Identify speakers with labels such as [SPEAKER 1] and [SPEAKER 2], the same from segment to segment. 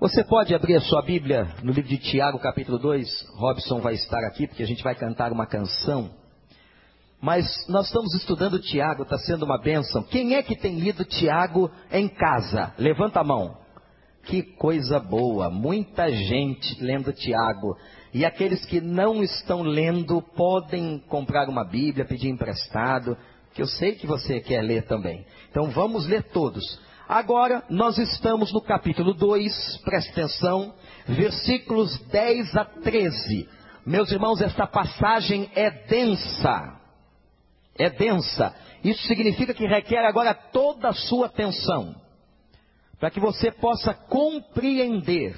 [SPEAKER 1] Você pode abrir a sua Bíblia no livro de Tiago, capítulo 2. Robson vai estar aqui porque a gente vai cantar uma canção. Mas nós estamos estudando Tiago, está sendo uma bênção. Quem é que tem lido Tiago em casa? Levanta a mão. Que coisa boa, muita gente lendo Tiago. E aqueles que não estão lendo podem comprar uma Bíblia, pedir emprestado, que eu sei que você quer ler também. Então vamos ler todos. Agora nós estamos no capítulo 2, preste atenção, versículos 10 a 13. Meus irmãos, esta passagem é densa. É densa. Isso significa que requer agora toda a sua atenção. Para que você possa compreender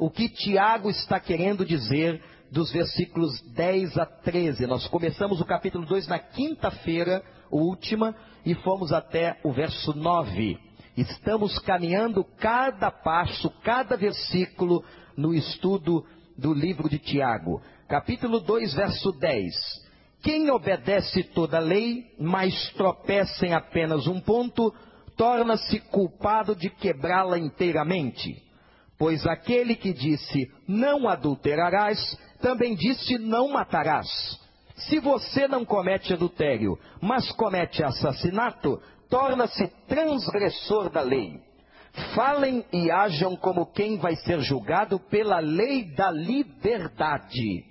[SPEAKER 1] o que Tiago está querendo dizer dos versículos 10 a 13. Nós começamos o capítulo 2 na quinta-feira, última, e fomos até o verso 9. Estamos caminhando cada passo, cada versículo no estudo do livro de Tiago. Capítulo 2, verso 10. Quem obedece toda a lei, mas tropeça em apenas um ponto, torna-se culpado de quebrá-la inteiramente. Pois aquele que disse não adulterarás, também disse não matarás. Se você não comete adultério, mas comete assassinato, torna-se transgressor da lei. Falem e ajam como quem vai ser julgado pela lei da liberdade.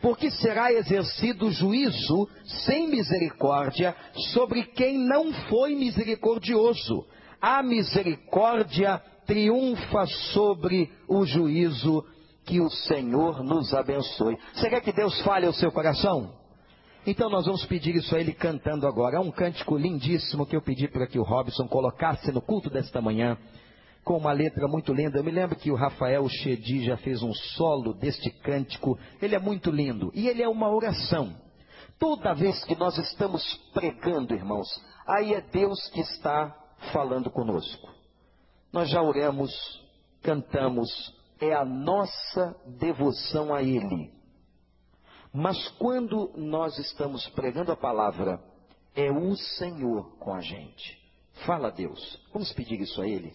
[SPEAKER 1] Porque será exercido juízo sem misericórdia sobre quem não foi misericordioso. A misericórdia triunfa sobre o juízo. Que o Senhor nos abençoe. Você quer que Deus fale ao seu coração? Então nós vamos pedir isso a ele cantando agora. É um cântico lindíssimo que eu pedi para que o Robson colocasse no culto desta manhã, com uma letra muito linda. Eu me lembro que o Rafael Chedi já fez um solo deste cântico. Ele é muito lindo e ele é uma oração. Toda vez que nós estamos pregando, irmãos, aí é Deus que está falando conosco. Nós já oramos, cantamos, é a nossa devoção a Ele. Mas quando nós estamos pregando a palavra, é o Senhor com a gente. Fala Deus. Vamos pedir isso a Ele.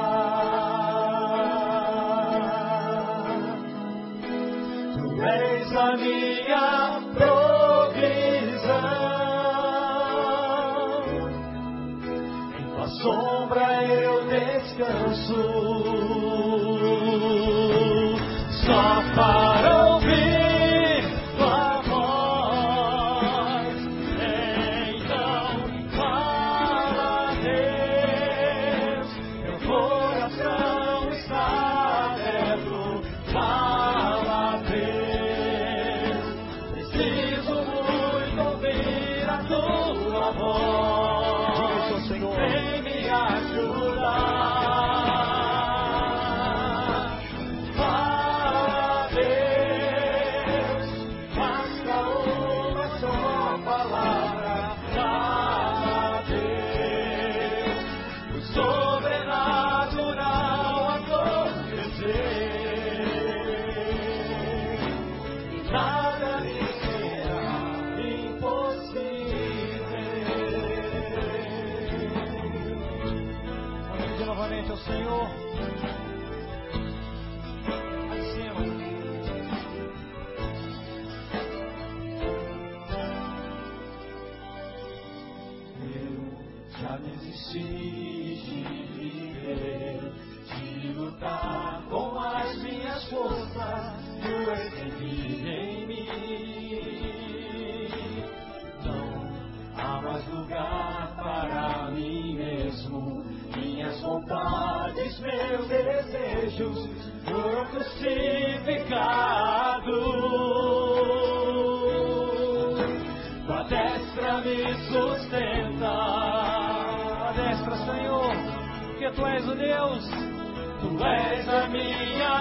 [SPEAKER 2] mim.
[SPEAKER 1] Samiya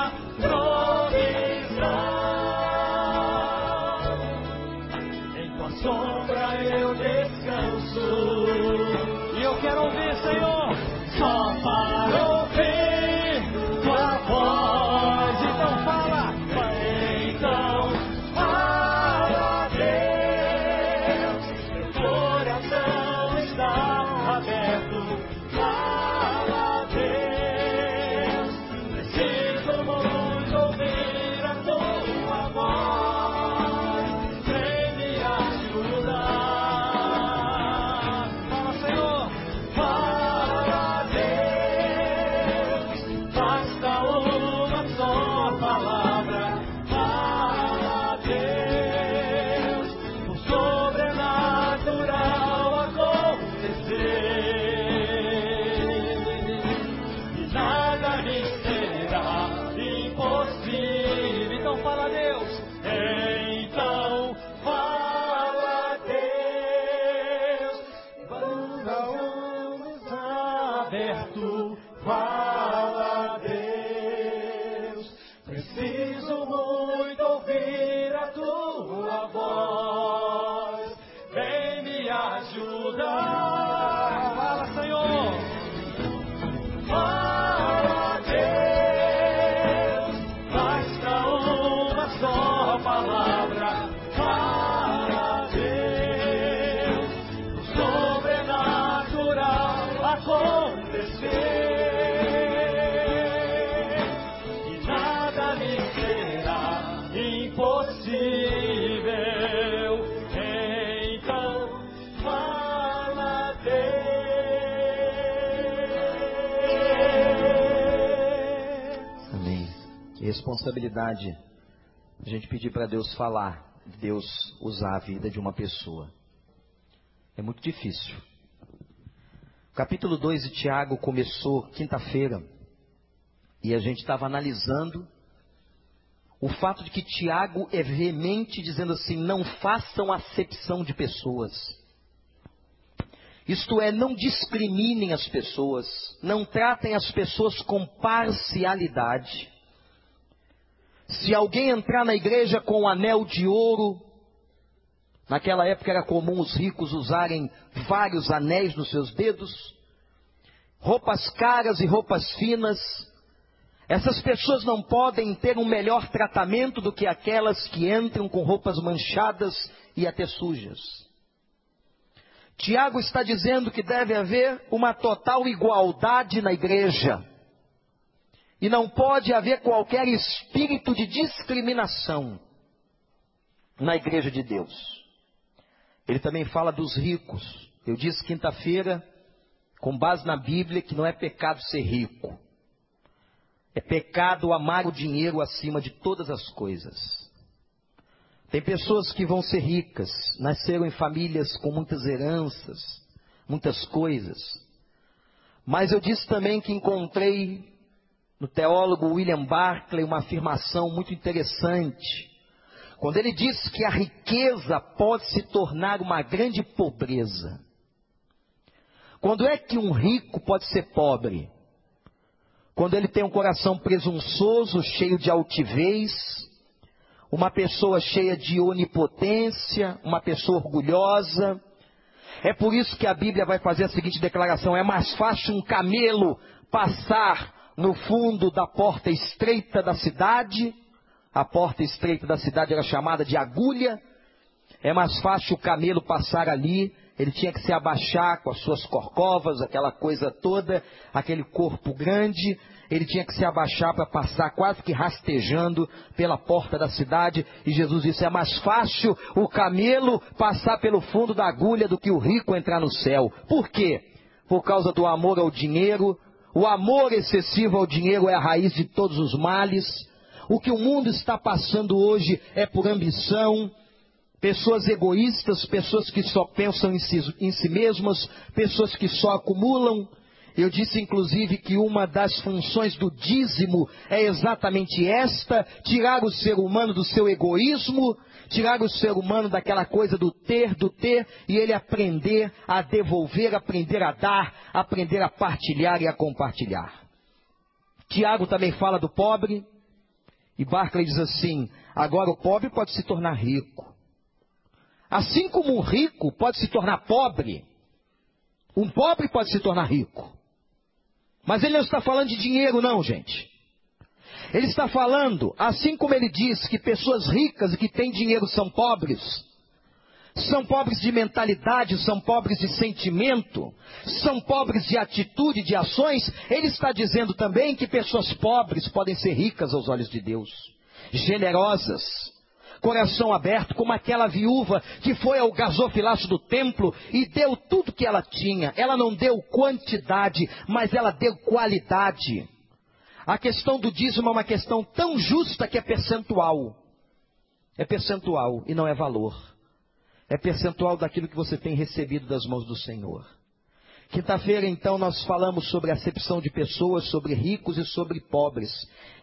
[SPEAKER 1] responsabilidade a gente pedir para Deus falar, Deus usar a vida de uma pessoa. É muito difícil. O capítulo 2 de Tiago começou quinta-feira e a gente estava analisando o fato de que Tiago é veemente dizendo assim: não façam acepção de pessoas. Isto é, não discriminem as pessoas, não tratem as pessoas com parcialidade. Se alguém entrar na igreja com um anel de ouro, naquela época era comum os ricos usarem vários anéis nos seus dedos, roupas caras e roupas finas, essas pessoas não podem ter um melhor tratamento do que aquelas que entram com roupas manchadas e até sujas. Tiago está dizendo que deve haver uma total igualdade na igreja. E não pode haver qualquer espírito de discriminação na igreja de Deus. Ele também fala dos ricos. Eu disse quinta-feira, com base na Bíblia, que não é pecado ser rico. É pecado amar o dinheiro acima de todas as coisas. Tem pessoas que vão ser ricas, nasceram em famílias com muitas heranças, muitas coisas. Mas eu disse também que encontrei no teólogo William Barclay uma afirmação muito interessante. Quando ele diz que a riqueza pode se tornar uma grande pobreza. Quando é que um rico pode ser pobre? Quando ele tem um coração presunçoso, cheio de altivez, uma pessoa cheia de onipotência, uma pessoa orgulhosa. É por isso que a Bíblia vai fazer a seguinte declaração: é mais fácil um camelo passar no fundo da porta estreita da cidade. A porta estreita da cidade era chamada de agulha. É mais fácil o camelo passar ali. Ele tinha que se abaixar com as suas corcovas, aquela coisa toda, aquele corpo grande. Ele tinha que se abaixar para passar quase que rastejando pela porta da cidade. E Jesus disse: é mais fácil o camelo passar pelo fundo da agulha do que o rico entrar no céu. Por quê? Por causa do amor ao dinheiro. O amor excessivo ao dinheiro é a raiz de todos os males. O que o mundo está passando hoje é por ambição, pessoas egoístas, pessoas que só pensam em si, em si mesmas, pessoas que só acumulam. Eu disse inclusive que uma das funções do dízimo é exatamente esta: tirar o ser humano do seu egoísmo, tirar o ser humano daquela coisa do ter, do ter, e ele aprender a devolver, aprender a dar, aprender a partilhar e a compartilhar. Tiago também fala do pobre, e Barclay diz assim: agora o pobre pode se tornar rico. Assim como um rico pode se tornar pobre, um pobre pode se tornar rico. Mas ele não está falando de dinheiro, não, gente. Ele está falando, assim como ele diz que pessoas ricas e que têm dinheiro são pobres, são pobres de mentalidade, são pobres de sentimento, são pobres de atitude, de ações, ele está dizendo também que pessoas pobres podem ser ricas aos olhos de Deus, generosas, coração aberto, como aquela viúva que foi ao gasofilaço do templo e deu tudo que ela tinha. Ela não deu quantidade, mas ela deu qualidade. A questão do dízimo é uma questão tão justa que é percentual. É percentual e não é valor. É percentual daquilo que você tem recebido das mãos do Senhor. Quinta-feira, então, nós falamos sobre acepção de pessoas, sobre ricos e sobre pobres.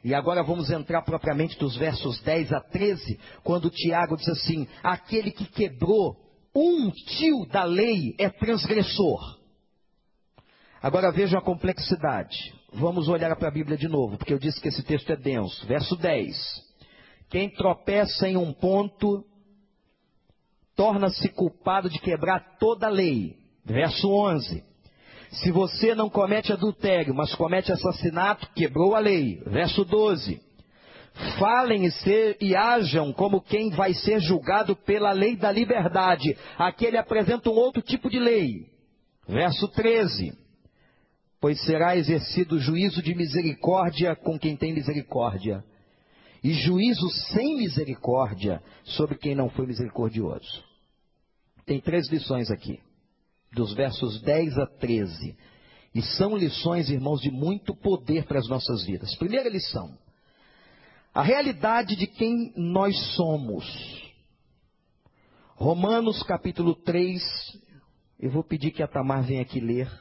[SPEAKER 1] E agora vamos entrar propriamente dos versos 10 a 13, quando Tiago diz assim: aquele que quebrou um tio da lei é transgressor. Agora vejam a complexidade. Vamos olhar para a Bíblia de novo, porque eu disse que esse texto é denso. Verso 10. Quem tropeça em um ponto torna-se culpado de quebrar toda a lei. Verso 11. Se você não comete adultério, mas comete assassinato, quebrou a lei. Verso 12. Falem e, ser, e hajam como quem vai ser julgado pela lei da liberdade. Aqui ele apresenta um outro tipo de lei. Verso 13. Pois será exercido juízo de misericórdia com quem tem misericórdia, e juízo sem misericórdia sobre quem não foi misericordioso. Tem três lições aqui dos versos 10 a 13. E são lições, irmãos, de muito poder para as nossas vidas. Primeira lição: a realidade de quem nós somos. Romanos capítulo 3, eu vou pedir que a Tamar venha aqui ler.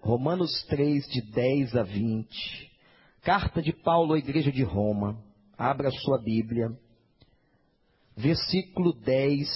[SPEAKER 1] Romanos 3, de 10 a 20. Carta de Paulo à igreja de Roma. Abra sua Bíblia. Versículo 10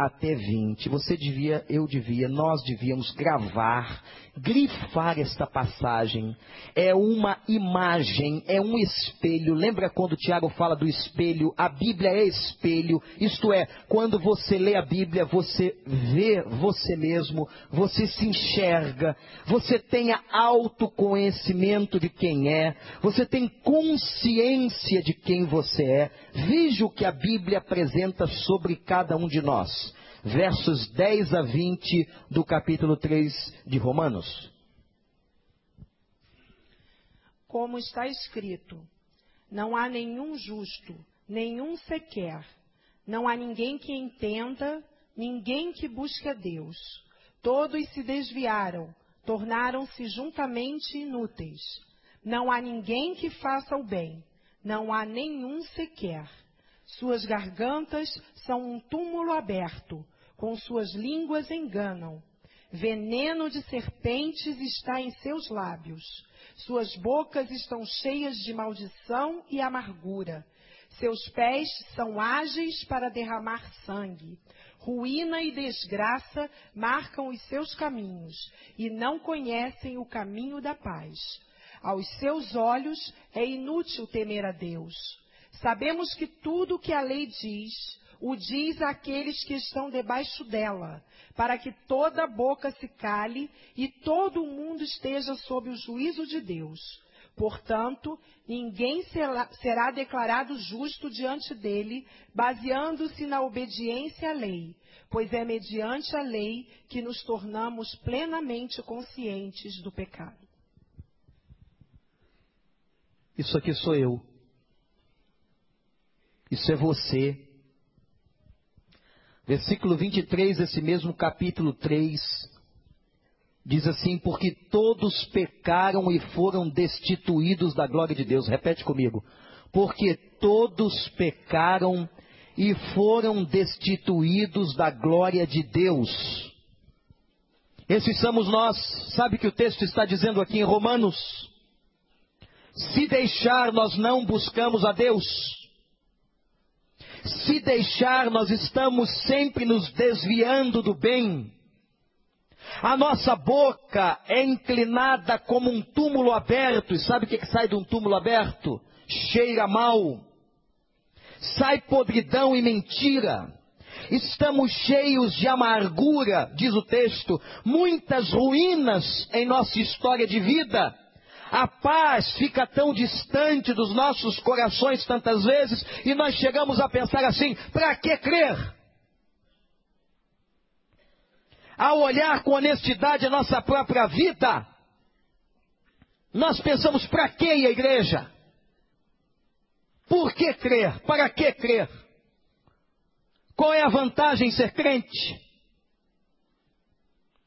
[SPEAKER 1] até 20. Você devia, eu devia, nós devíamos gravar, grifar esta passagem. É uma imagem, é um espelho. Lembra quando o Tiago fala do espelho? A Bíblia é espelho. Isto é, quando você lê a Bíblia, você vê você mesmo, você se enxerga, você tem autoconhecimento de quem é, você tem consciência de quem você é. Veja o que a Bíblia apresenta sobre cada um de nós versos 10 a 20 do capítulo 3 de Romanos.
[SPEAKER 3] Como está escrito: Não há nenhum justo, nenhum sequer. Não há ninguém que entenda, ninguém que busque a Deus. Todos se desviaram, tornaram-se juntamente inúteis. Não há ninguém que faça o bem, não há nenhum sequer. Suas gargantas são um túmulo aberto, com suas línguas enganam. Veneno de serpentes está em seus lábios. Suas bocas estão cheias de maldição e amargura. Seus pés são ágeis para derramar sangue. Ruína e desgraça marcam os seus caminhos e não conhecem o caminho da paz. Aos seus olhos é inútil temer a Deus. Sabemos que tudo o que a lei diz, o diz àqueles que estão debaixo dela, para que toda boca se cale e todo mundo esteja sob o juízo de Deus. Portanto, ninguém será declarado justo diante dele, baseando-se na obediência à lei, pois é mediante a lei que nos tornamos plenamente conscientes do pecado.
[SPEAKER 1] Isso aqui sou eu. Isso é você. Versículo 23 desse mesmo capítulo 3 diz assim: Porque todos pecaram e foram destituídos da glória de Deus. Repete comigo. Porque todos pecaram e foram destituídos da glória de Deus. Esses somos nós. Sabe que o texto está dizendo aqui em Romanos? Se deixar, nós não buscamos a Deus. Se deixar, nós estamos sempre nos desviando do bem. A nossa boca é inclinada como um túmulo aberto. E sabe o que, que sai de um túmulo aberto? Cheira mal. Sai podridão e mentira. Estamos cheios de amargura, diz o texto, muitas ruínas em nossa história de vida. A paz fica tão distante dos nossos corações tantas vezes e nós chegamos a pensar assim: para que crer? Ao olhar com honestidade a nossa própria vida, nós pensamos: para que a igreja? Por que crer? Para que crer? Qual é a vantagem em ser crente?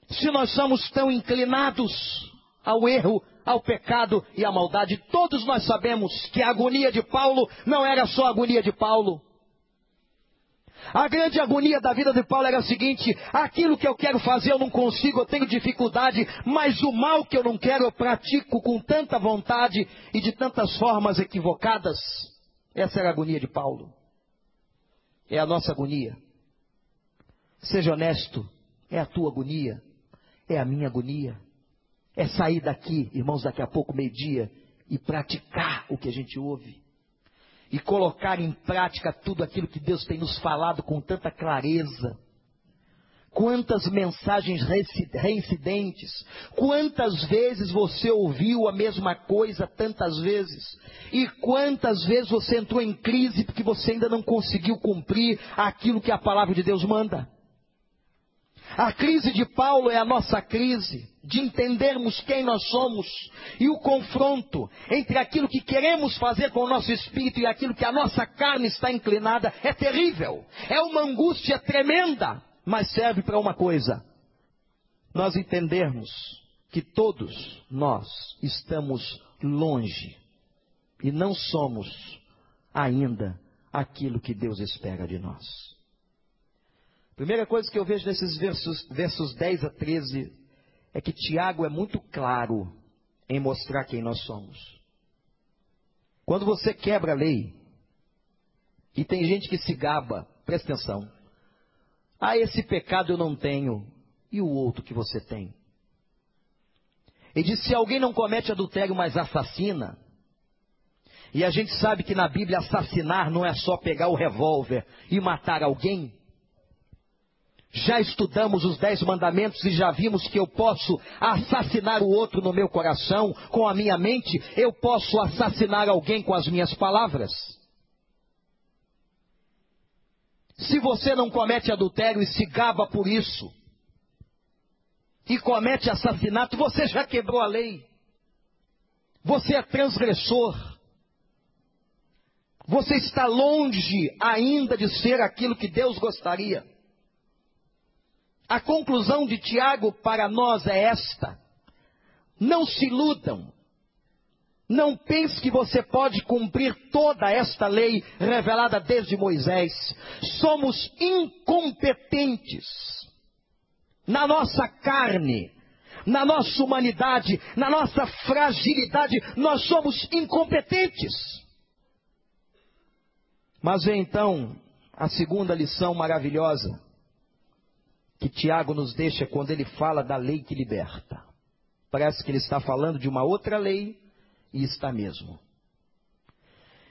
[SPEAKER 1] Se nós somos tão inclinados ao erro, ao pecado e à maldade. Todos nós sabemos que a agonia de Paulo não era só a agonia de Paulo. A grande agonia da vida de Paulo era a seguinte: aquilo que eu quero fazer eu não consigo, eu tenho dificuldade, mas o mal que eu não quero eu pratico com tanta vontade e de tantas formas equivocadas. Essa era a agonia de Paulo. É a nossa agonia. Seja honesto, é a tua agonia, é a minha agonia. É sair daqui, irmãos, daqui a pouco, meio-dia, e praticar o que a gente ouve. E colocar em prática tudo aquilo que Deus tem nos falado com tanta clareza. Quantas mensagens reincidentes, quantas vezes você ouviu a mesma coisa tantas vezes, e quantas vezes você entrou em crise porque você ainda não conseguiu cumprir aquilo que a palavra de Deus manda. A crise de Paulo é a nossa crise de entendermos quem nós somos e o confronto entre aquilo que queremos fazer com o nosso espírito e aquilo que a nossa carne está inclinada é terrível. É uma angústia tremenda, mas serve para uma coisa: nós entendermos que todos nós estamos longe e não somos ainda aquilo que Deus espera de nós. Primeira coisa que eu vejo nesses versos, versos 10 a 13 é que Tiago é muito claro em mostrar quem nós somos. Quando você quebra a lei, e tem gente que se gaba, presta atenção. Ah, esse pecado eu não tenho, e o outro que você tem? Ele diz: se alguém não comete adultério, mas assassina, e a gente sabe que na Bíblia assassinar não é só pegar o revólver e matar alguém, já estudamos os dez mandamentos e já vimos que eu posso assassinar o outro no meu coração, com a minha mente, eu posso assassinar alguém com as minhas palavras. Se você não comete adultério e se gaba por isso, e comete assassinato, você já quebrou a lei. Você é transgressor. Você está longe ainda de ser aquilo que Deus gostaria. A conclusão de Tiago para nós é esta: não se iludam. Não pense que você pode cumprir toda esta lei revelada desde Moisés. Somos incompetentes na nossa carne, na nossa humanidade, na nossa fragilidade. Nós somos incompetentes. Mas então, a segunda lição maravilhosa que Tiago nos deixa quando ele fala da lei que liberta. Parece que ele está falando de uma outra lei e está mesmo.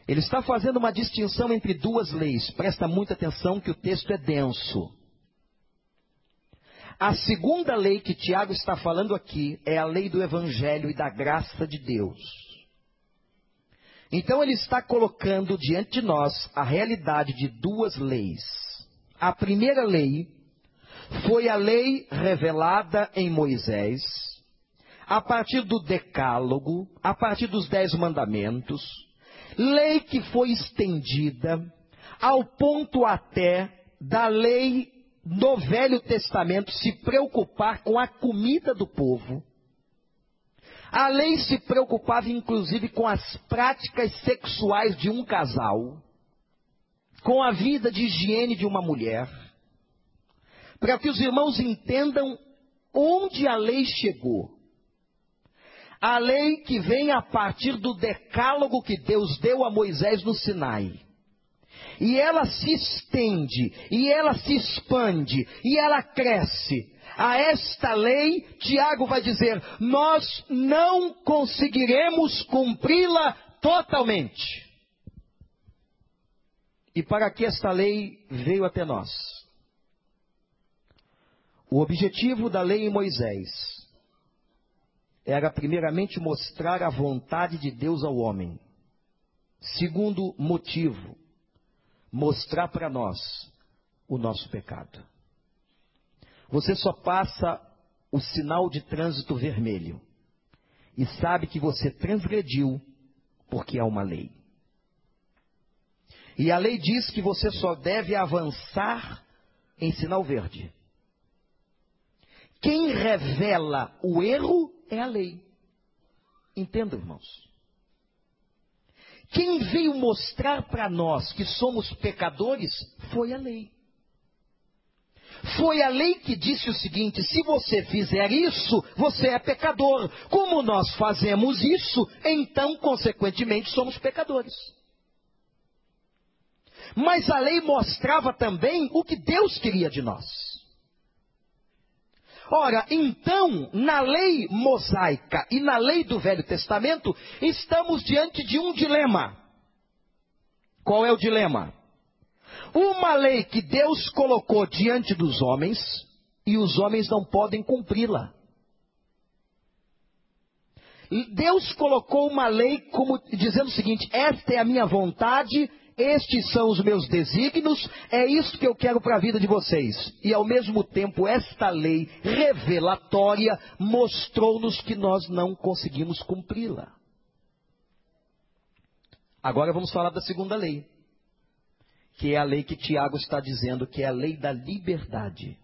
[SPEAKER 1] Ele está fazendo uma distinção entre duas leis. Presta muita atenção que o texto é denso. A segunda lei que Tiago está falando aqui é a lei do Evangelho e da graça de Deus. Então ele está colocando diante de nós a realidade de duas leis. A primeira lei foi a lei revelada em Moisés, a partir do Decálogo, a partir dos Dez Mandamentos, lei que foi estendida ao ponto até da lei do Velho Testamento se preocupar com a comida do povo. A lei se preocupava inclusive com as práticas sexuais de um casal, com a vida de higiene de uma mulher para que os irmãos entendam onde a lei chegou. A lei que vem a partir do decálogo que Deus deu a Moisés no Sinai. E ela se estende, e ela se expande, e ela cresce. A esta lei, Tiago vai dizer: nós não conseguiremos cumpri-la totalmente. E para que esta lei veio até nós? O objetivo da lei em Moisés era primeiramente mostrar a vontade de Deus ao homem. Segundo motivo, mostrar para nós o nosso pecado. Você só passa o sinal de trânsito vermelho e sabe que você transgrediu porque é uma lei. E a lei diz que você só deve avançar em sinal verde. Quem revela o erro é a lei. Entenda, irmãos. Quem veio mostrar para nós que somos pecadores foi a lei. Foi a lei que disse o seguinte: se você fizer isso, você é pecador. Como nós fazemos isso, então, consequentemente, somos pecadores. Mas a lei mostrava também o que Deus queria de nós. Ora, então, na lei mosaica e na lei do Velho Testamento, estamos diante de um dilema. Qual é o dilema? Uma lei que Deus colocou diante dos homens e os homens não podem cumpri-la. Deus colocou uma lei como dizendo o seguinte: esta é a minha vontade estes são os meus desígnios, é isso que eu quero para a vida de vocês. E ao mesmo tempo, esta lei revelatória mostrou-nos que nós não conseguimos cumpri-la. Agora vamos falar da segunda lei, que é a lei que Tiago está dizendo, que é a lei da liberdade.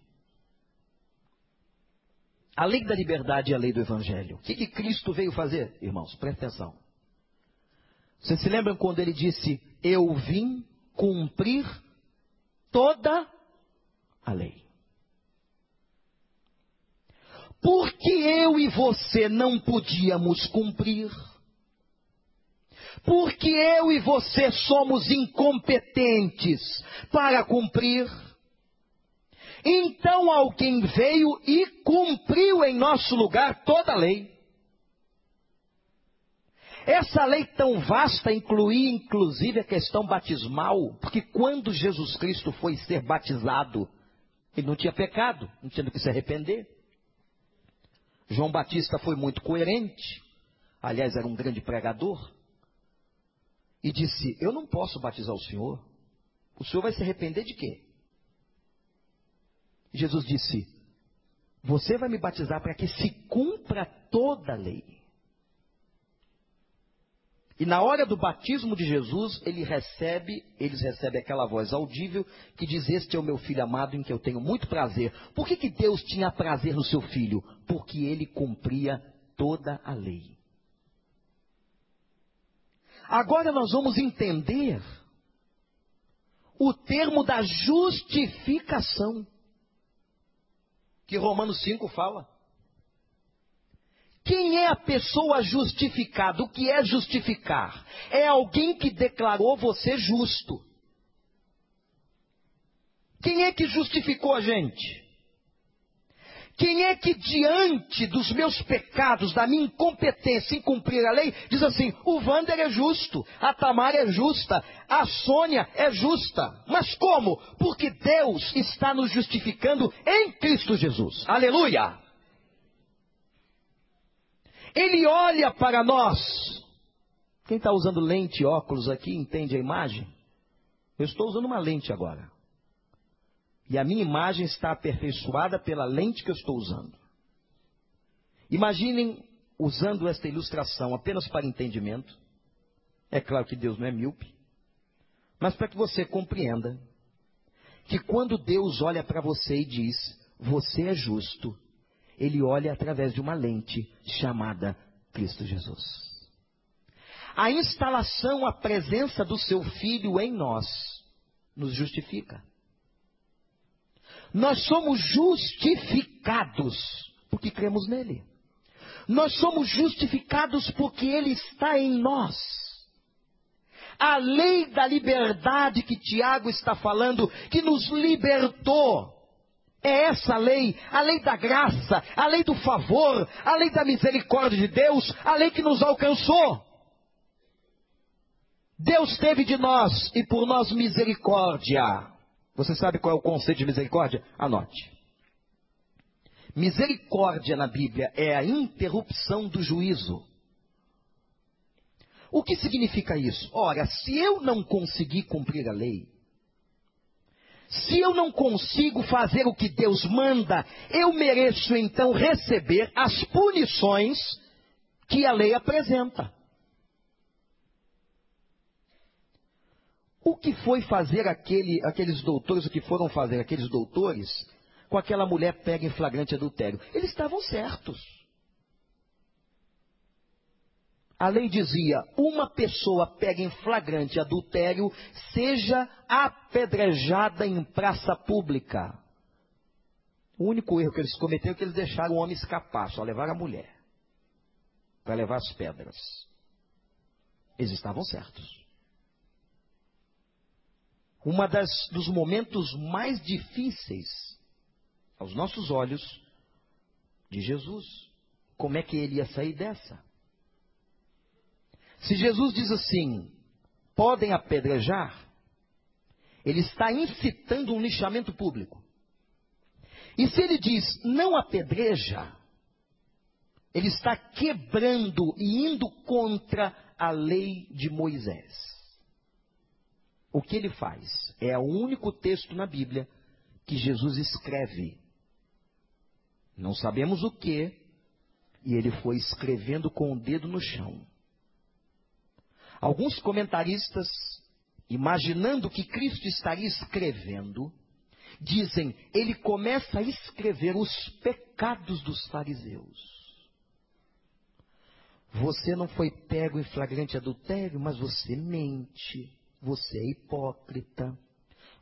[SPEAKER 1] A lei da liberdade é a lei do Evangelho. O que, que Cristo veio fazer, irmãos? Presta atenção. Vocês se lembram quando ele disse: Eu vim cumprir toda a lei? Porque eu e você não podíamos cumprir? Porque eu e você somos incompetentes para cumprir? Então alguém veio e cumpriu em nosso lugar toda a lei. Essa lei tão vasta incluía inclusive a questão batismal, porque quando Jesus Cristo foi ser batizado, ele não tinha pecado, não tinha do que se arrepender. João Batista foi muito coerente, aliás, era um grande pregador, e disse: Eu não posso batizar o senhor, o senhor vai se arrepender de quê? Jesus disse: Você vai me batizar para que se cumpra toda a lei. E na hora do batismo de Jesus, ele recebe, eles recebem aquela voz audível que diz: Este é o meu filho amado em que eu tenho muito prazer. Por que, que Deus tinha prazer no seu filho? Porque ele cumpria toda a lei. Agora nós vamos entender o termo da justificação, que Romanos 5 fala. Quem é a pessoa justificada? O que é justificar? É alguém que declarou você justo. Quem é que justificou a gente? Quem é que diante dos meus pecados, da minha incompetência em cumprir a lei, diz assim: o Vander é justo, a Tamara é justa, a Sônia é justa. Mas como? Porque Deus está nos justificando em Cristo Jesus. Aleluia! Ele olha para nós. Quem está usando lente, óculos aqui, entende a imagem? Eu estou usando uma lente agora. E a minha imagem está aperfeiçoada pela lente que eu estou usando. Imaginem usando esta ilustração apenas para entendimento. É claro que Deus não é míope. Mas para que você compreenda que quando Deus olha para você e diz: Você é justo, ele olha através de uma lente chamada Cristo Jesus. A instalação, a presença do seu filho em nós, nos justifica. Nós somos justificados porque cremos nele. Nós somos justificados porque ele está em nós. A lei da liberdade que Tiago está falando, que nos libertou, é essa lei, a lei da graça, a lei do favor, a lei da misericórdia de Deus, a lei que nos alcançou. Deus teve de nós e por nós misericórdia. Você sabe qual é o conceito de misericórdia? Anote. Misericórdia na Bíblia é a interrupção do juízo. O que significa isso? Ora, se eu não conseguir cumprir a lei, se eu não consigo fazer o que Deus manda, eu mereço então receber as punições que a lei apresenta. O que foi fazer aquele, aqueles doutores, o que foram fazer aqueles doutores com aquela mulher pega em flagrante adultério? Eles estavam certos. A lei dizia: uma pessoa pega em flagrante adultério, seja apedrejada em praça pública. O único erro que eles cometeram é que eles deixaram o homem escapar, só levaram a mulher para levar as pedras. Eles estavam certos. Das dos momentos mais difíceis aos nossos olhos de Jesus. Como é que ele ia sair dessa? Se Jesus diz assim, podem apedrejar, ele está incitando um lixamento público. E se ele diz não apedreja, ele está quebrando e indo contra a lei de Moisés. O que ele faz? É o único texto na Bíblia que Jesus escreve. Não sabemos o que, e ele foi escrevendo com o dedo no chão. Alguns comentaristas, imaginando que Cristo estaria escrevendo, dizem, ele começa a escrever os pecados dos fariseus. Você não foi pego em flagrante adultério, mas você mente, você é hipócrita,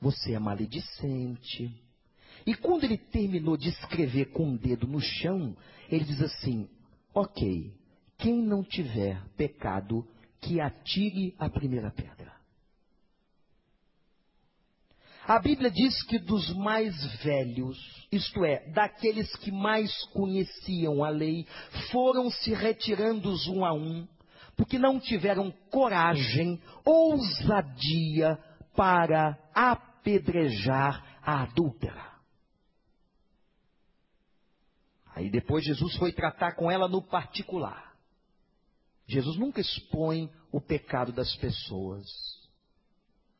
[SPEAKER 1] você é maledicente. E quando ele terminou de escrever com o um dedo no chão, ele diz assim: Ok, quem não tiver pecado, que atire a primeira pedra. A Bíblia diz que dos mais velhos, isto é, daqueles que mais conheciam a lei, foram se retirando um a um, porque não tiveram coragem, ousadia para apedrejar a adúltera. Aí depois Jesus foi tratar com ela no particular. Jesus nunca expõe o pecado das pessoas.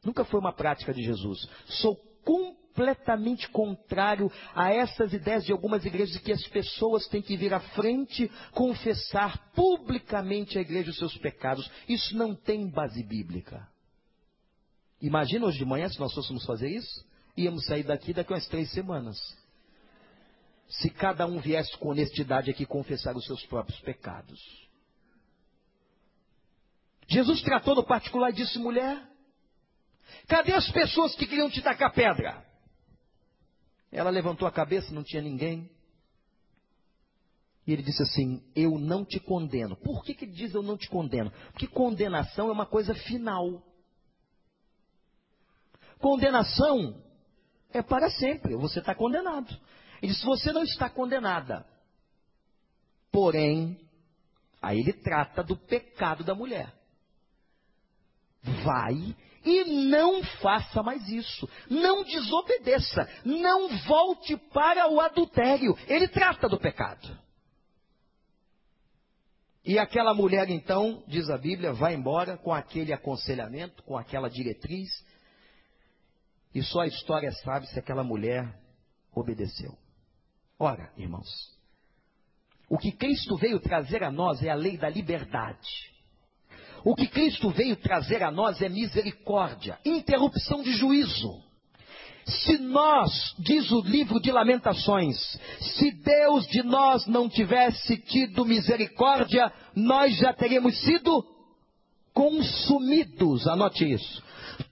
[SPEAKER 1] Nunca foi uma prática de Jesus. Sou completamente contrário a essas ideias de algumas igrejas de que as pessoas têm que vir à frente confessar publicamente à igreja os seus pecados. Isso não tem base bíblica. Imagina hoje de manhã se nós fôssemos fazer isso? Íamos sair daqui daqui umas três semanas. Se cada um viesse com honestidade aqui confessar os seus próprios pecados. Jesus tratou no particular e disse: mulher, cadê as pessoas que queriam te tacar pedra? Ela levantou a cabeça, não tinha ninguém. E ele disse assim: Eu não te condeno. Por que, que ele diz eu não te condeno? Porque condenação é uma coisa final. Condenação é para sempre. Você está condenado. Ele disse: Você não está condenada. Porém, aí ele trata do pecado da mulher vai e não faça mais isso. Não desobedeça. Não volte para o adultério. Ele trata do pecado. E aquela mulher, então, diz a Bíblia, vai embora com aquele aconselhamento, com aquela diretriz. E só a história sabe se aquela mulher obedeceu. Ora, irmãos, o que Cristo veio trazer a nós é a lei da liberdade. O que Cristo veio trazer a nós é misericórdia, interrupção de juízo. Se nós, diz o livro de Lamentações, se Deus de nós não tivesse tido misericórdia, nós já teríamos sido consumidos. Anote isso.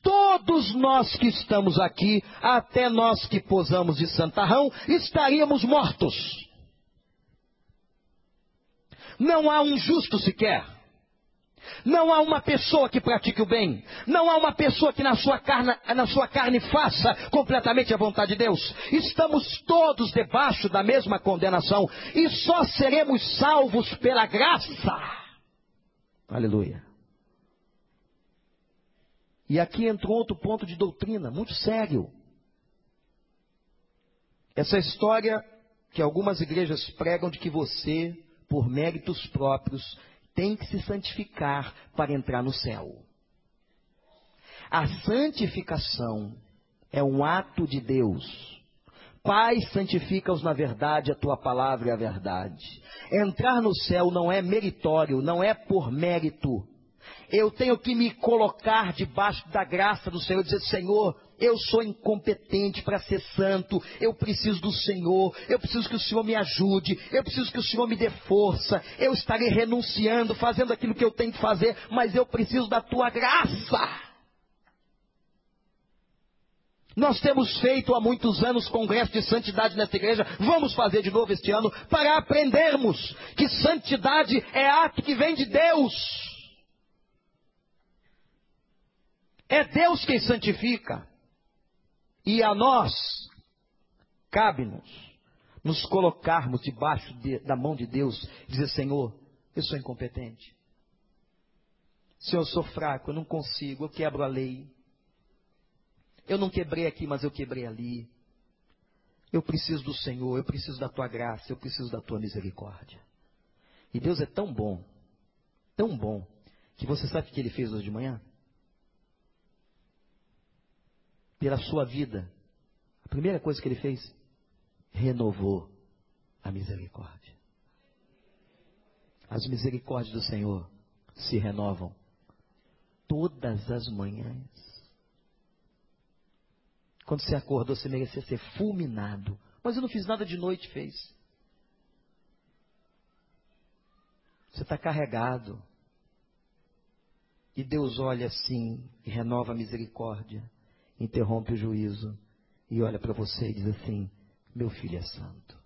[SPEAKER 1] Todos nós que estamos aqui, até nós que posamos de santarrão, estaríamos mortos. Não há um justo sequer. Não há uma pessoa que pratique o bem. Não há uma pessoa que na sua, carne, na sua carne faça completamente a vontade de Deus. Estamos todos debaixo da mesma condenação. E só seremos salvos pela graça. Aleluia. E aqui entrou outro ponto de doutrina, muito sério. Essa história que algumas igrejas pregam de que você, por méritos próprios, tem que se santificar para entrar no céu. A santificação é um ato de Deus. Pai, santifica-os na verdade, a tua palavra é a verdade. Entrar no céu não é meritório, não é por mérito. Eu tenho que me colocar debaixo da graça do Senhor e dizer: Senhor, eu sou incompetente para ser santo, eu preciso do Senhor, eu preciso que o Senhor me ajude, eu preciso que o Senhor me dê força, eu estarei renunciando, fazendo aquilo que eu tenho que fazer, mas eu preciso da tua graça. Nós temos feito há muitos anos congresso de santidade nesta igreja, vamos fazer de novo este ano, para aprendermos que santidade é ato que vem de Deus. É Deus quem santifica. E a nós, cabe-nos, nos colocarmos debaixo de, da mão de Deus e dizer: Senhor, eu sou incompetente. Senhor, eu sou fraco, eu não consigo, eu quebro a lei. Eu não quebrei aqui, mas eu quebrei ali. Eu preciso do Senhor, eu preciso da tua graça, eu preciso da tua misericórdia. E Deus é tão bom, tão bom, que você sabe o que ele fez hoje de manhã? Pela sua vida, a primeira coisa que ele fez, renovou a misericórdia. As misericórdias do Senhor se renovam todas as manhãs. Quando você acordou, você merecia ser fulminado. Mas eu não fiz nada de noite, fez. Você está carregado. E Deus olha assim e renova a misericórdia interrompe o juízo e olha para você e diz assim: Meu filho é santo.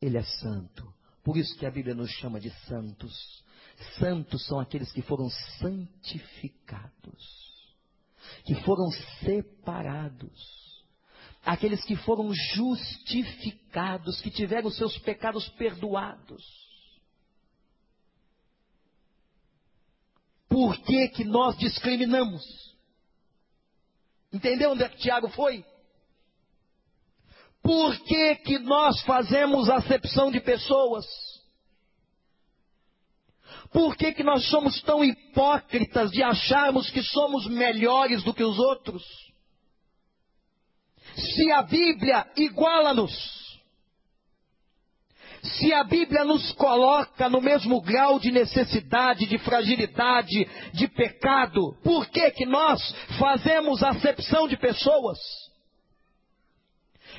[SPEAKER 1] Ele é santo. Por isso que a Bíblia nos chama de santos. Santos são aqueles que foram santificados, que foram separados, aqueles que foram justificados, que tiveram seus pecados perdoados. Por que, que nós discriminamos? Entendeu onde é que Tiago foi? Por que, que nós fazemos acepção de pessoas? Por que, que nós somos tão hipócritas de acharmos que somos melhores do que os outros? Se a Bíblia iguala-nos, se a Bíblia nos coloca no mesmo grau de necessidade, de fragilidade, de pecado, por que que nós fazemos acepção de pessoas?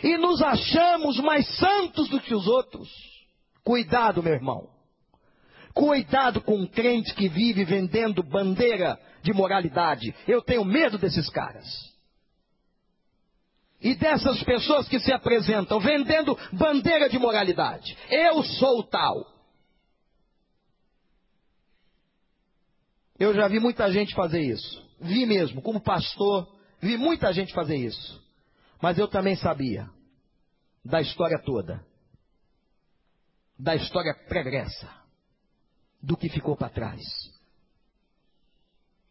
[SPEAKER 1] E nos achamos mais santos do que os outros? Cuidado, meu irmão. Cuidado com um crente que vive vendendo bandeira de moralidade. Eu tenho medo desses caras. E dessas pessoas que se apresentam vendendo bandeira de moralidade. Eu sou tal. Eu já vi muita gente fazer isso. Vi mesmo, como pastor, vi muita gente fazer isso. Mas eu também sabia da história toda. Da história pregressa. Do que ficou para trás.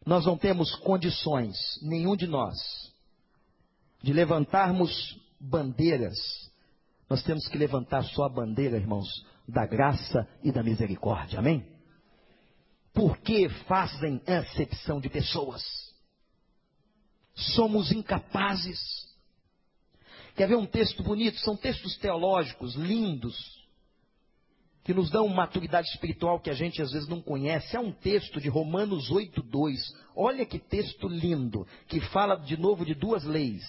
[SPEAKER 1] Nós não temos condições, nenhum de nós, de levantarmos bandeiras, nós temos que levantar só a bandeira, irmãos, da graça e da misericórdia. Amém? Porque fazem acepção de pessoas. Somos incapazes. Quer ver um texto bonito? São textos teológicos lindos, que nos dão maturidade espiritual que a gente às vezes não conhece. É um texto de Romanos 8:2. Olha que texto lindo, que fala de novo de duas leis.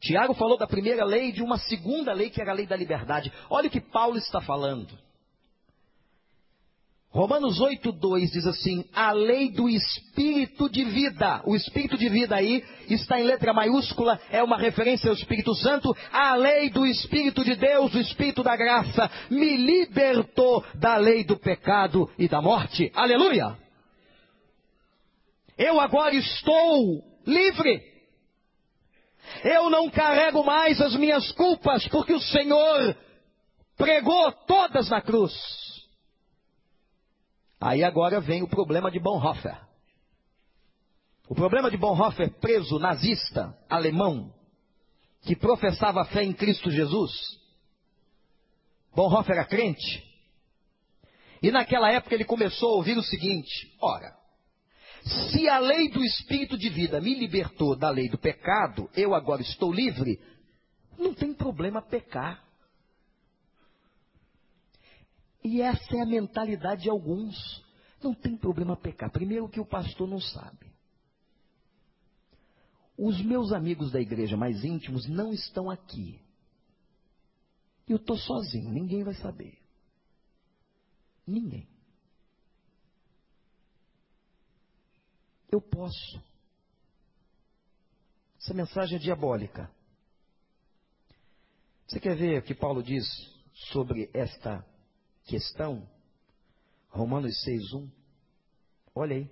[SPEAKER 1] Tiago falou da primeira lei e de uma segunda lei que era a lei da liberdade. Olha o que Paulo está falando. Romanos 8,2 diz assim: a lei do espírito de vida. O espírito de vida aí está em letra maiúscula, é uma referência ao Espírito Santo. A lei do espírito de Deus, o espírito da graça, me libertou da lei do pecado e da morte. Aleluia! Eu agora estou livre. Eu não carrego mais as minhas culpas, porque o Senhor pregou todas na cruz. Aí agora vem o problema de Bonhoeffer. O problema de Bonhoeffer, preso nazista, alemão, que professava fé em Cristo Jesus. Bonhoeffer era crente. E naquela época ele começou a ouvir o seguinte: ora, se a lei do espírito de vida me libertou da lei do pecado, eu agora estou livre, não tem problema pecar. E essa é a mentalidade de alguns. Não tem problema pecar. Primeiro que o pastor não sabe. Os meus amigos da igreja mais íntimos não estão aqui. Eu estou sozinho, ninguém vai saber. Ninguém. Eu posso. Essa mensagem é diabólica. Você quer ver o que Paulo diz sobre esta questão, Romanos 6,1. Olha aí.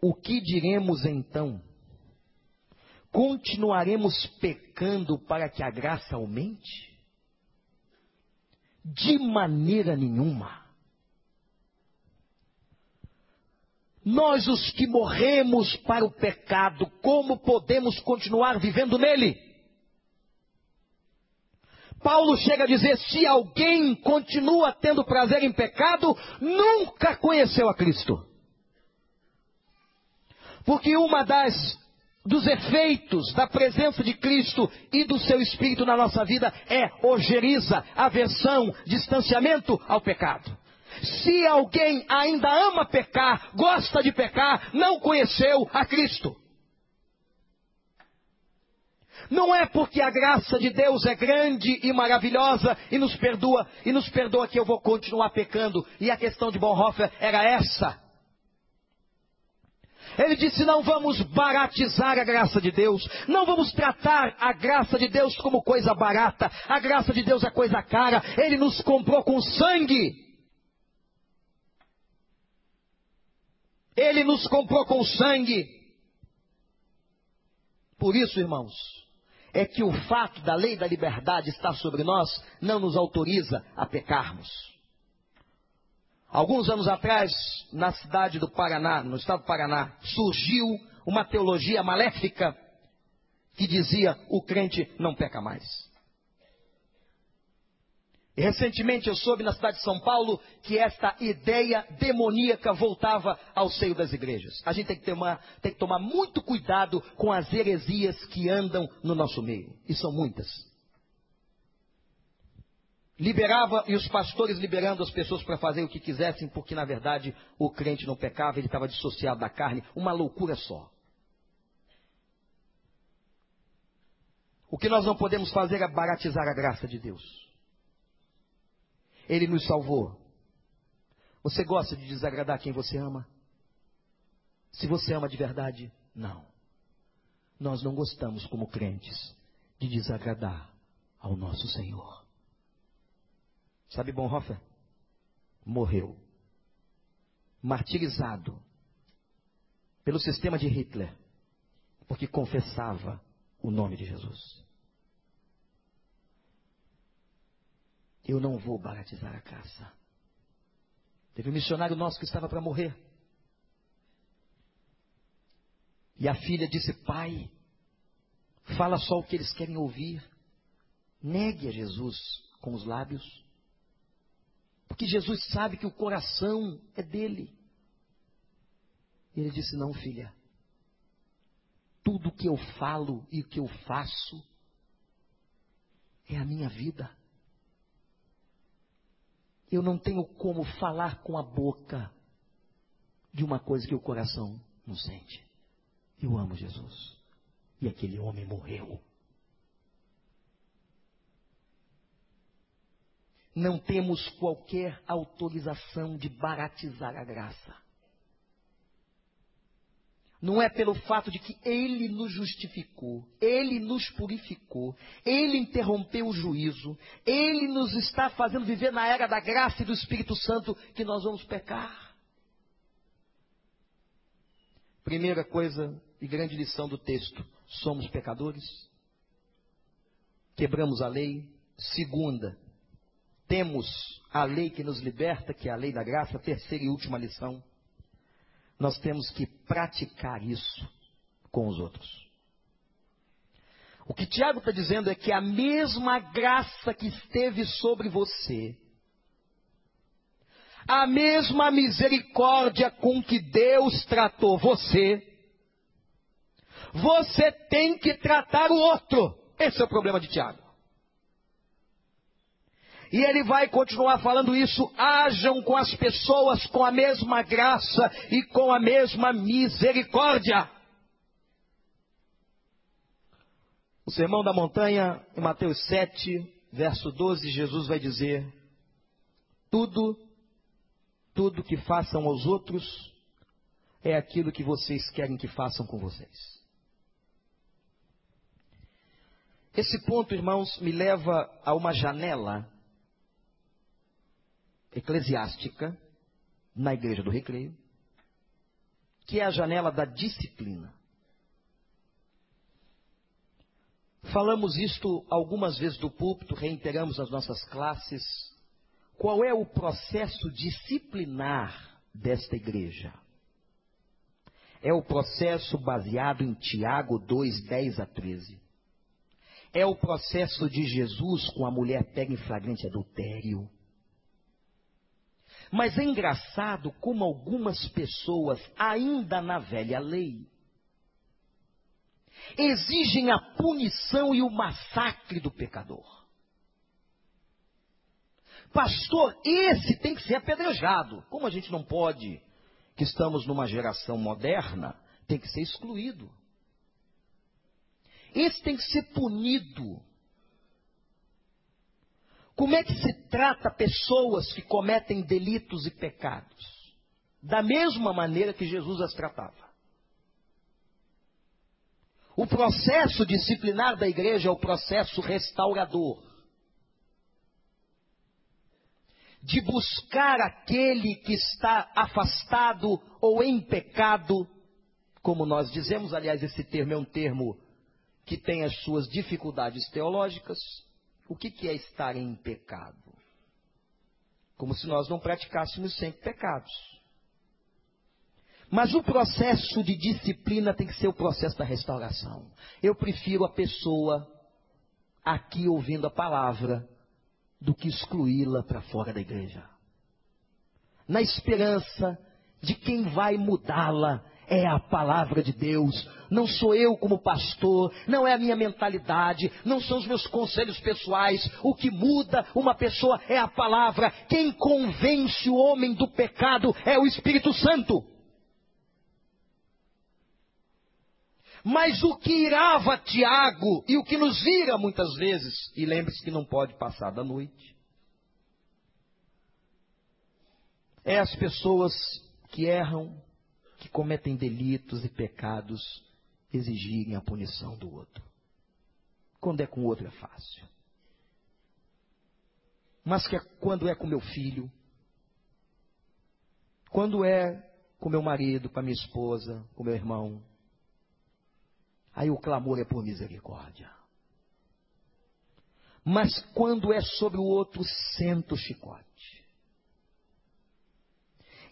[SPEAKER 1] O que diremos então? Continuaremos pecando para que a graça aumente? De maneira nenhuma. Nós, os que morremos para o pecado, como podemos continuar vivendo nele? Paulo chega a dizer: se alguém continua tendo prazer em pecado, nunca conheceu a Cristo. Porque uma das dos efeitos da presença de Cristo e do seu Espírito na nossa vida é ojeriza, aversão, distanciamento ao pecado. Se alguém ainda ama pecar, gosta de pecar, não conheceu a Cristo. Não é porque a graça de Deus é grande e maravilhosa e nos perdoa, e nos perdoa que eu vou continuar pecando. E a questão de Bonhoeffer era essa. Ele disse: não vamos baratizar a graça de Deus, não vamos tratar a graça de Deus como coisa barata, a graça de Deus é coisa cara, Ele nos comprou com sangue. Ele nos comprou com sangue. Por isso, irmãos, é que o fato da lei da liberdade estar sobre nós não nos autoriza a pecarmos. Alguns anos atrás, na cidade do Paraná, no estado do Paraná, surgiu uma teologia maléfica que dizia: o crente não peca mais. E recentemente eu soube na cidade de São Paulo que esta ideia demoníaca voltava ao seio das igrejas. A gente tem que, tomar, tem que tomar muito cuidado com as heresias que andam no nosso meio. E são muitas. Liberava e os pastores liberando as pessoas para fazer o que quisessem, porque na verdade o crente não pecava, ele estava dissociado da carne. Uma loucura só. O que nós não podemos fazer é baratizar a graça de Deus. Ele nos salvou. Você gosta de desagradar quem você ama? Se você ama de verdade, não. Nós não gostamos, como crentes, de desagradar ao nosso Senhor. Sabe Bonhoeffer? Morreu. Martirizado pelo sistema de Hitler, porque confessava o nome de Jesus. Eu não vou baratizar a caça. Teve um missionário nosso que estava para morrer. E a filha disse: Pai, fala só o que eles querem ouvir. Negue a Jesus com os lábios. Porque Jesus sabe que o coração é dele. E ele disse: Não, filha. Tudo que eu falo e o que eu faço é a minha vida. Eu não tenho como falar com a boca de uma coisa que o coração não sente. Eu amo Jesus. E aquele homem morreu. não temos qualquer autorização de baratizar a graça. Não é pelo fato de que Ele nos justificou, Ele nos purificou, Ele interrompeu o juízo, Ele nos está fazendo viver na era da graça e do Espírito Santo que nós vamos pecar. Primeira coisa e grande lição do texto: somos pecadores, quebramos a lei. Segunda, temos a lei que nos liberta, que é a lei da graça. Terceira e última lição nós temos que praticar isso com os outros. O que Tiago está dizendo é que a mesma graça que esteve sobre você, a mesma misericórdia com que Deus tratou você, você tem que tratar o outro. Esse é o problema de Tiago. E ele vai continuar falando isso. Hajam com as pessoas com a mesma graça e com a mesma misericórdia. O Sermão da Montanha, em Mateus 7, verso 12, Jesus vai dizer: Tudo, tudo que façam aos outros é aquilo que vocês querem que façam com vocês. Esse ponto, irmãos, me leva a uma janela eclesiástica na igreja do recreio, que é a janela da disciplina. Falamos isto algumas vezes do púlpito, reiteramos nas nossas classes. Qual é o processo disciplinar desta igreja? É o processo baseado em Tiago 2, 10 a 13. É o processo de Jesus com a mulher pega em flagrante adultério. Mas é engraçado como algumas pessoas, ainda na velha lei, exigem a punição e o massacre do pecador. Pastor, esse tem que ser apedrejado. Como a gente não pode, que estamos numa geração moderna, tem que ser excluído. Esse tem que ser punido. Como é que se trata pessoas que cometem delitos e pecados? Da mesma maneira que Jesus as tratava. O processo disciplinar da igreja é o processo restaurador. De buscar aquele que está afastado ou em pecado, como nós dizemos, aliás, esse termo é um termo que tem as suas dificuldades teológicas, o que, que é estar em pecado? Como se nós não praticássemos sempre pecados. Mas o processo de disciplina tem que ser o processo da restauração. Eu prefiro a pessoa aqui ouvindo a palavra do que excluí-la para fora da igreja. Na esperança de quem vai mudá-la é a palavra de Deus. Não sou eu como pastor, não é a minha mentalidade, não são os meus conselhos pessoais. O que muda uma pessoa é a palavra. Quem convence o homem do pecado é o Espírito Santo. Mas o que irava Tiago e o que nos ira muitas vezes, e lembre-se que não pode passar da noite, é as pessoas que erram, que cometem delitos e pecados exigirem a punição do outro. Quando é com o outro é fácil. Mas que é, quando é com meu filho, quando é com meu marido, com a minha esposa, com meu irmão, aí o clamor é por misericórdia. Mas quando é sobre o outro, senta o chicote.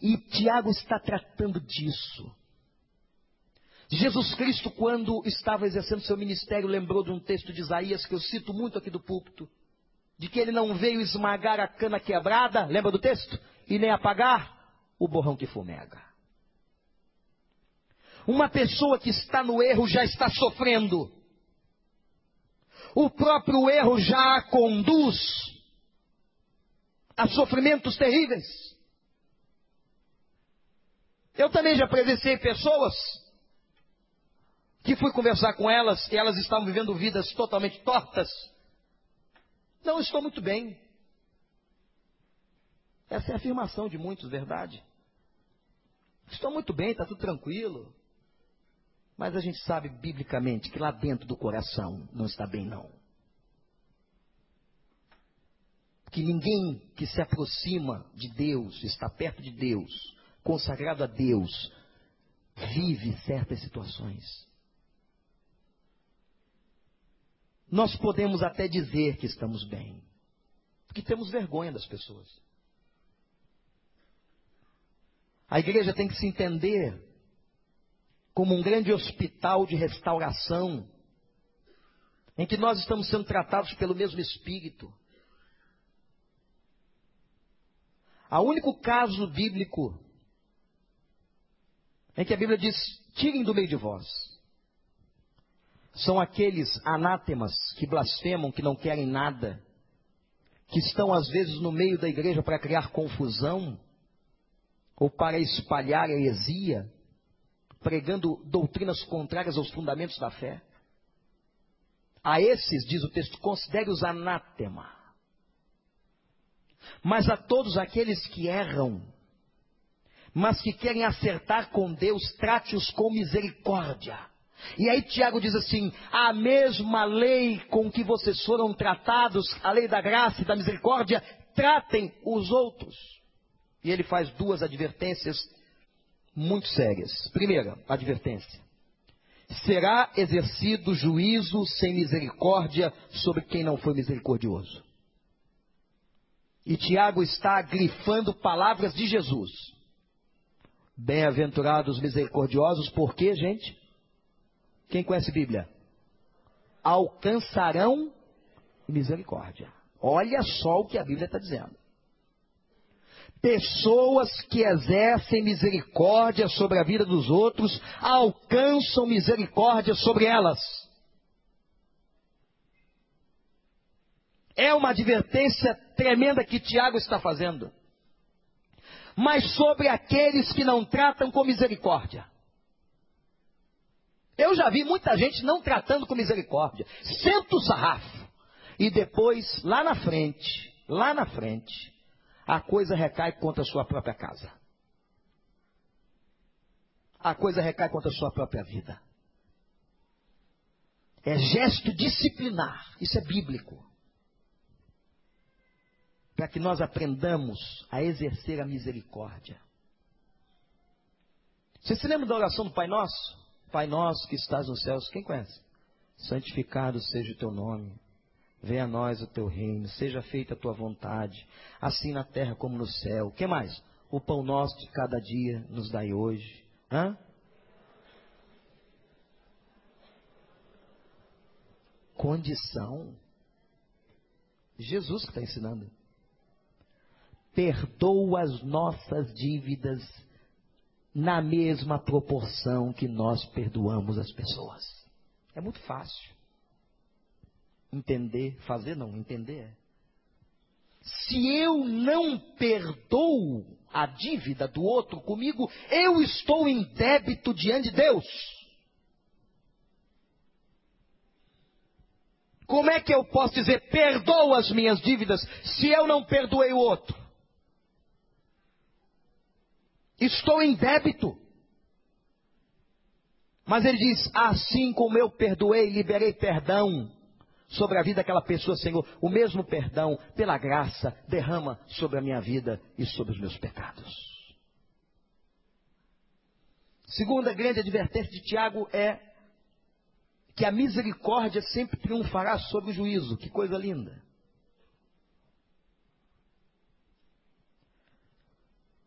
[SPEAKER 1] E Tiago está tratando disso. Jesus Cristo, quando estava exercendo seu ministério, lembrou de um texto de Isaías que eu cito muito aqui do púlpito, de que ele não veio esmagar a cana quebrada, lembra do texto? E nem apagar o borrão que fumega. Uma pessoa que está no erro já está sofrendo. O próprio erro já a conduz a sofrimentos terríveis. Eu também já presenciei pessoas que fui conversar com elas e elas estavam vivendo vidas totalmente tortas. Não estou muito bem. Essa é a afirmação de muitos, verdade? Estou muito bem, está tudo tranquilo. Mas a gente sabe biblicamente que lá dentro do coração não está bem, não. Que ninguém que se aproxima de Deus, está perto de Deus, consagrado a Deus, vive certas situações. Nós podemos até dizer que estamos bem, porque temos vergonha das pessoas. A igreja tem que se entender como um grande hospital de restauração, em que nós estamos sendo tratados pelo mesmo Espírito. O único caso bíblico em que a Bíblia diz: tirem do meio de vós, são aqueles anátemas que blasfemam, que não querem nada, que estão às vezes no meio da igreja para criar confusão, ou para espalhar heresia, pregando doutrinas contrárias aos fundamentos da fé. A esses, diz o texto, considere-os anátema. Mas a todos aqueles que erram, mas que querem acertar com Deus, trate-os com misericórdia. E aí Tiago diz assim: a mesma lei com que vocês foram tratados, a lei da graça e da misericórdia, tratem os outros. E ele faz duas advertências muito sérias. Primeira, advertência. Será exercido juízo sem misericórdia sobre quem não foi misericordioso. E Tiago está grifando palavras de Jesus. Bem-aventurados misericordiosos, por quê, gente? Quem conhece Bíblia? Alcançarão misericórdia. Olha só o que a Bíblia está dizendo. Pessoas que exercem misericórdia sobre a vida dos outros alcançam misericórdia sobre elas. É uma advertência tremenda que Tiago está fazendo. Mas sobre aqueles que não tratam com misericórdia. Eu já vi muita gente não tratando com misericórdia. Senta o sarrafo. E depois, lá na frente, lá na frente, a coisa recai contra a sua própria casa. A coisa recai contra a sua própria vida. É gesto disciplinar, isso é bíblico. Para que nós aprendamos a exercer a misericórdia. Você se lembra da oração do Pai Nosso? Pai Nosso que estás nos céus, quem conhece? Santificado seja o teu nome. Venha a nós o teu reino, seja feita a tua vontade, assim na terra como no céu. O que mais? O pão nosso de cada dia nos dai hoje. Hã? Condição. Jesus que está ensinando. Perdoa as nossas dívidas na mesma proporção que nós perdoamos as pessoas. É muito fácil. Entender, fazer não, entender. Se eu não perdoo a dívida do outro comigo, eu estou em débito diante de Deus. Como é que eu posso dizer perdoo as minhas dívidas se eu não perdoei o outro? Estou em débito. Mas ele diz: assim como eu perdoei, liberei perdão sobre a vida daquela pessoa, Senhor, o mesmo perdão, pela graça, derrama sobre a minha vida e sobre os meus pecados. Segunda grande advertência de Tiago é que a misericórdia sempre triunfará sobre o juízo. Que coisa linda.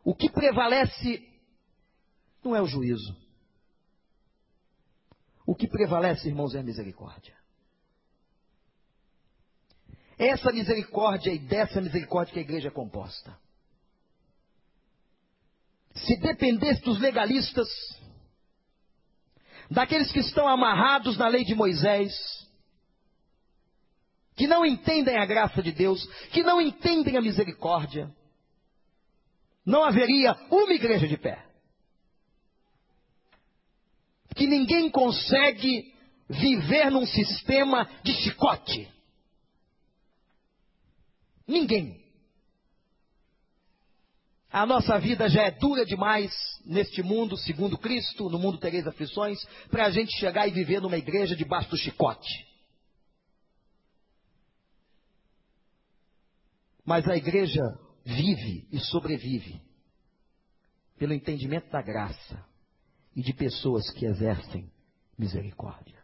[SPEAKER 1] O que prevalece não é o juízo. O que prevalece, irmãos, é a misericórdia. Essa misericórdia e dessa misericórdia que a igreja é composta. Se dependesse dos legalistas, daqueles que estão amarrados na lei de Moisés, que não entendem a graça de Deus, que não entendem a misericórdia, não haveria uma igreja de pé. Que ninguém consegue viver num sistema de chicote. Ninguém. A nossa vida já é dura demais neste mundo, segundo Cristo, no mundo tereis aflições, para a gente chegar e viver numa igreja debaixo do chicote. Mas a igreja vive e sobrevive pelo entendimento da graça e de pessoas que exercem misericórdia.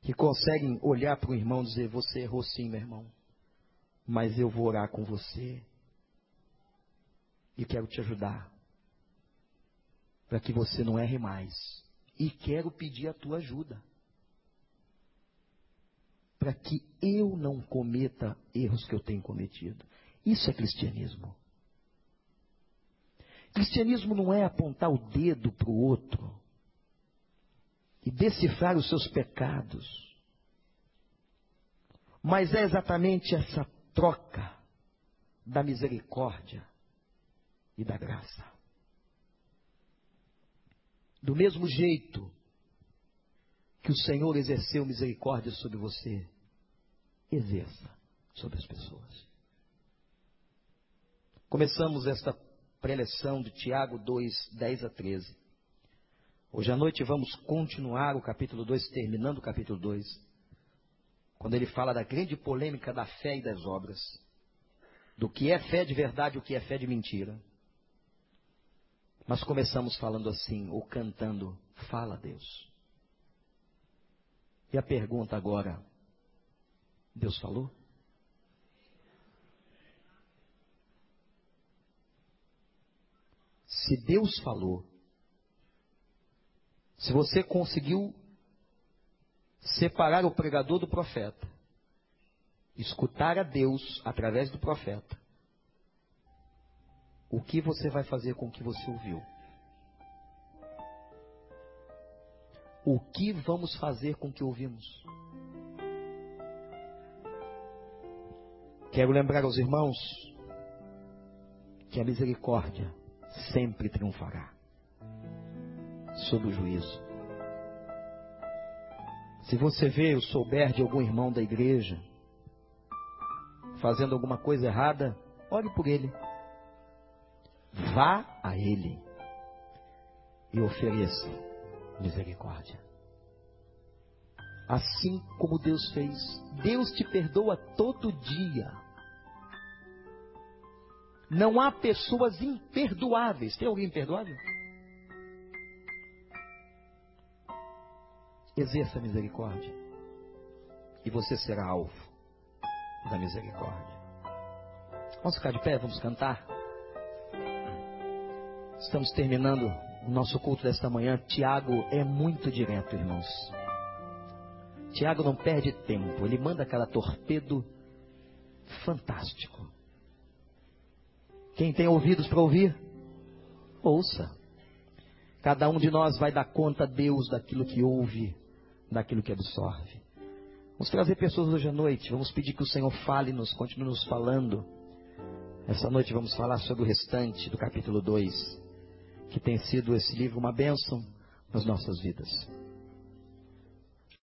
[SPEAKER 1] Que conseguem olhar para o irmão e dizer: Você errou sim, meu irmão, mas eu vou orar com você e quero te ajudar para que você não erre mais. E quero pedir a tua ajuda para que eu não cometa erros que eu tenho cometido. Isso é cristianismo. Cristianismo não é apontar o dedo para o outro e decifrar os seus pecados, mas é exatamente essa troca da misericórdia e da graça. Do mesmo jeito que o Senhor exerceu misericórdia sobre você, exerça sobre as pessoas. Começamos esta preleção de Tiago 2, 10 a 13. Hoje à noite vamos continuar o capítulo 2, terminando o capítulo 2, quando ele fala da grande polêmica da fé e das obras, do que é fé de verdade e o que é fé de mentira. Mas começamos falando assim, ou cantando, fala Deus. E a pergunta agora, Deus falou? Se Deus falou, se você conseguiu separar o pregador do profeta, escutar a Deus através do profeta, o que você vai fazer com o que você ouviu? O que vamos fazer com o que ouvimos? Quero lembrar aos irmãos que a misericórdia sempre triunfará sobre o juízo. Se você vê ou souber de algum irmão da igreja fazendo alguma coisa errada, ore por ele. Vá a ele e ofereça misericórdia. Assim como Deus fez, Deus te perdoa todo dia. Não há pessoas imperdoáveis. Tem alguém imperdoável? Exerça a misericórdia. E você será alvo da misericórdia. Vamos ficar de pé, vamos cantar. Estamos terminando o nosso culto desta manhã. Tiago é muito direto, irmãos. Tiago não perde tempo, ele manda aquela torpedo fantástico. Quem tem ouvidos para ouvir, ouça. Cada um de nós vai dar conta a Deus daquilo que ouve, daquilo que absorve. Vamos trazer pessoas hoje à noite. Vamos pedir que o Senhor fale-nos, continue nos falando. Essa noite vamos falar sobre o restante do capítulo 2, que tem sido esse livro uma bênção nas nossas vidas.